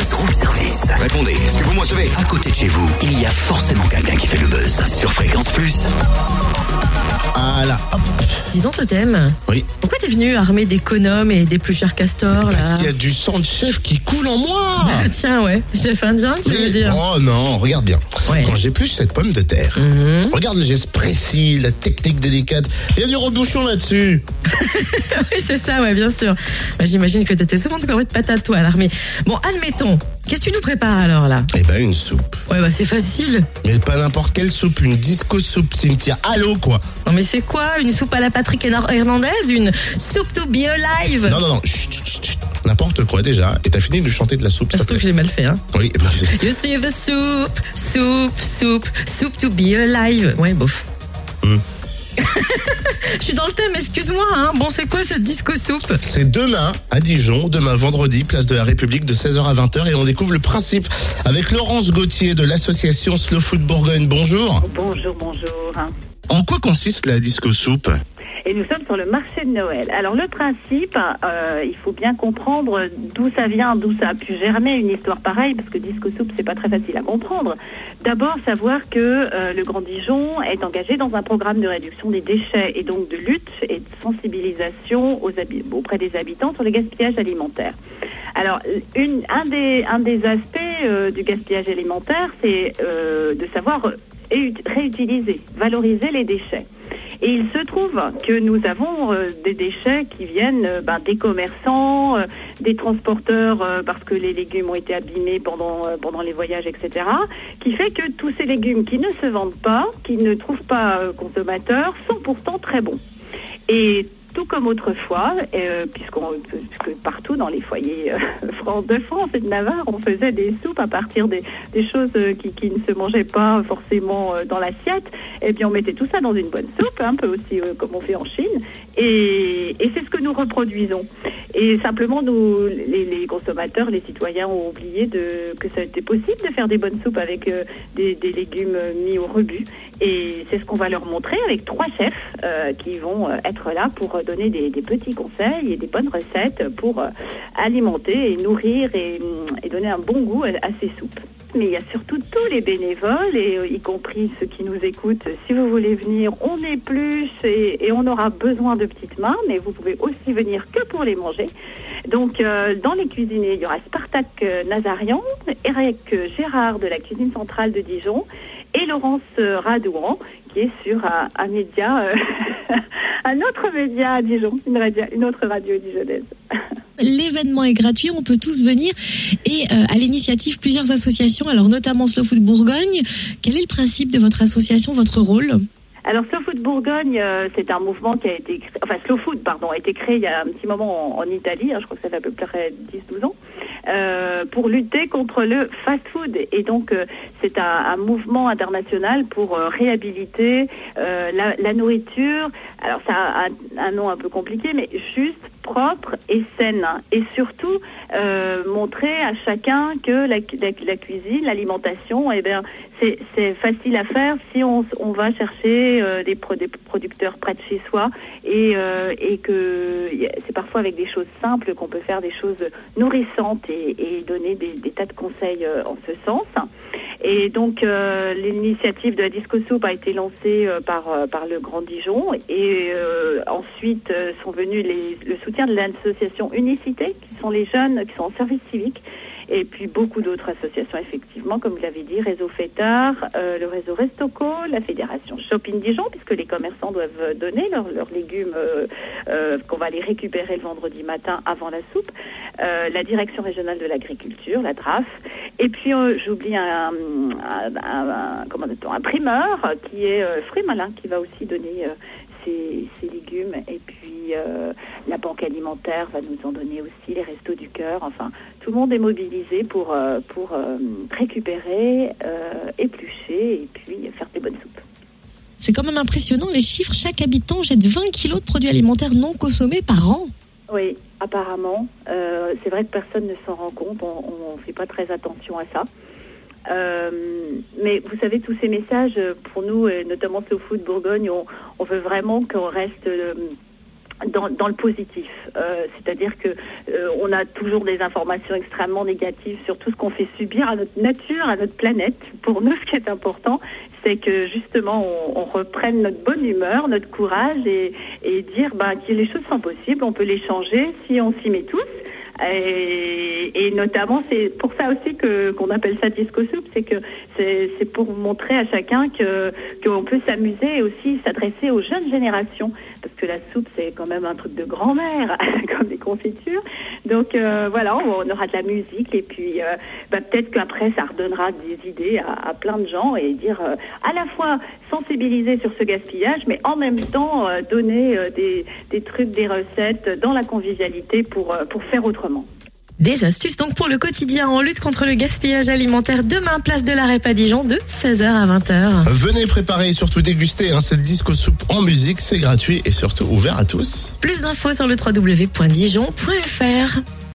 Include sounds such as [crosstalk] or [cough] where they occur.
buzz service. Répondez, est-ce que vous me À côté de chez vous, il y a forcément quelqu'un qui fait le buzz. Sur Fréquence Plus. Voilà, hop. Dis donc, Totem, Oui. pourquoi t'es venu armé d'économes et des plus chers castors, Parce là qu'il y a du sang de chef qui coule en moi. Ah, [laughs] Tiens, ouais, chef indien, tu veux dire Oh non, regarde bien. Ouais. Quand j'épluche cette pomme de terre, Mhm. regarde le geste précis, la technique délicate. Il y a du rebouchon là-dessus. [laughs] Oui, c'est ça, ouais, bien sûr. Bah, J'imagine que t'étais souvent de corvée de patates, toi, à l'armée. Bon, admettons. Qu'est-ce que tu nous prépares alors, là? Eh ben une soupe. Ouais, bah, c'est facile. Mais pas n'importe quelle soupe, une disco soupe, Cynthia. Allô quoi? Non, mais c'est quoi? Une soupe à la Patrick Hernandez? Une soupe to be alive? Non, non, non, chut, chut, chut. N'importe quoi déjà. Et t'as fini de chanter de la soupe, te trouve que j'ai mal fait, hein. Oui, ben, You see the soup, soup, soup, soup to be alive. Ouais, bof. Hmm. Je suis dans le thème, excuse-moi. Hein. Bon, c'est quoi cette disco soupe C'est demain à Dijon, demain vendredi, place de la République de 16h à 20h et on découvre le principe avec Laurence Gauthier de l'association Slow Food Bourgogne. Bonjour. Bonjour, bonjour. En quoi consiste la disco soupe? Et nous sommes sur le marché de Noël. Alors le principe, euh, il faut bien comprendre d'où ça vient, d'où ça a pu germer une histoire pareille, parce que disco soupe, c'est pas très facile à comprendre. D'abord, savoir que euh, le Grand Dijon est engagé dans un programme de réduction des déchets et donc de lutte et de sensibilisation auprès des habitants sur le gaspillage alimentaire. Alors, un, des, aspects euh, du gaspillage alimentaire, c'est de savoir réut- réutiliser, valoriser les déchets. Et il se trouve que nous avons euh, des déchets qui viennent euh, ben, des commerçants, euh, des transporteurs parce que les légumes ont été abîmés pendant, les voyages, etc. Qui fait que tous ces légumes qui ne se vendent pas, qui ne trouvent pas consommateurs, sont pourtant très bons. Tout comme autrefois, euh, puisqu'on, puisque partout dans les foyers euh, [laughs] de France et de Navarre, on faisait des soupes à partir des, choses euh, qui, ne se mangeaient pas forcément dans l'assiette, et bien on mettait tout ça dans une bonne soupe, un peu aussi comme on fait en Chine, et, c'est ce que nous reproduisons. Et simplement, nous, les, consommateurs, les citoyens ont oublié que ça était possible de faire des bonnes soupes avec des, légumes mis au rebut. Et c'est ce qu'on va leur montrer avec trois chefs qui vont être là pour donner des, petits conseils et des bonnes recettes pour euh, alimenter et nourrir et, donner un bon goût à, ces soupes. Mais il y a surtout tous les bénévoles, et euh, y compris ceux qui nous écoutent. Si vous voulez venir, on épluche et, et on aura besoin de petites mains, mais vous pouvez aussi venir que pour les manger. Donc, euh, dans les cuisiniers, il y aura Spartak Nazarian, Eric Gérard de la cuisine centrale de Dijon et Laurence euh, Radouan, qui est sur un, un média, euh, [laughs] un autre média à Dijon, une, radio, une autre radio dijonnaise. L'événement est gratuit, on peut tous venir. Et euh, à l'initiative, plusieurs associations, alors notamment Slow Food Bourgogne. Quel est le principe de votre association, votre rôle? Alors Slow Food Bourgogne, euh, c'est un mouvement qui a été créé, enfin Slow Food, pardon, a été créé il y a un petit moment en, en Italie, hein, je crois que ça fait à peu près 10-12 ans, euh, pour lutter contre le fast-food. Et donc euh, c'est un, mouvement international pour euh, réhabiliter la, nourriture. Alors ça a un nom un peu compliqué, mais juste propre et saine et surtout euh, montrer à chacun que la, cuisine, l'alimentation, eh bien c'est facile à faire si on, va chercher euh, des, pro- des producteurs près de chez soi et, euh, et que c'est parfois avec des choses simples qu'on peut faire des choses nourrissantes et, donner des, des tas de conseils euh, en ce sens. Et donc euh, l'initiative de la Disco Soup a été lancée euh, par, euh, par le Grand Dijon. Et ensuite sont venus les, le soutien de l'association Unicité qui sont les jeunes qui sont en service civique et puis beaucoup d'autres associations effectivement comme vous l'avez dit Réseau Fêtard, euh, le réseau Restoco, la fédération Shopping Dijon puisque les commerçants doivent donner leurs légumes euh, euh, qu'on va les récupérer le vendredi matin avant la soupe, la direction régionale de l'agriculture, la DRAF. Et puis j'oublie un, comment dit-on, un primeur qui est euh, Fruits Malin qui va aussi donner ses légumes et puis euh, la banque alimentaire va nous en donner aussi, les restos du cœur, enfin tout le monde est mobilisé pour, euh, pour euh, récupérer, euh, éplucher et puis faire des bonnes soupes. C'est quand même impressionnant les chiffres. Chaque habitant jette 20 kilos de produits alimentaires non consommés par an. Oui, apparemment. C'est vrai que personne ne s'en rend compte, on ne fait pas très attention à ça. Euh, mais vous savez, tous ces messages, euh, pour nous, et notamment Slow Food Bourgogne, on, veut vraiment qu'on reste euh, dans, le positif. C'est-à-dire que euh, a toujours des informations extrêmement négatives sur tout ce qu'on fait subir à notre nature, à notre planète. Pour nous, [laughs] ce qui est important, c'est que justement on, reprenne notre bonne humeur, notre courage et, dire bah, que les choses sont possibles, on peut les changer si on s'y met tous. Et, notamment, c'est pour ça aussi qu'on appelle ça disco soup, c'est que c'est pour montrer à chacun que qu'on peut s'amuser et aussi s'adresser aux jeunes générations, parce que la soupe c'est quand même un truc de grand-mère, [laughs] comme des confitures. Donc euh, voilà, on, aura de la musique et puis euh, bah, peut-être qu'après ça redonnera des idées à, plein de gens et dire euh, à la fois sensibiliser sur ce gaspillage, mais en même temps donner des, trucs, des recettes dans la convivialité pour faire autrement. Des astuces donc pour le quotidien en lutte contre le gaspillage alimentaire demain, place de l'arrêt à Dijon de 16h à 20h. Venez préparer et surtout déguster hein, cette disco soupe en musique, c'est gratuit et surtout ouvert à tous. Plus d'infos sur le www.dijon.fr.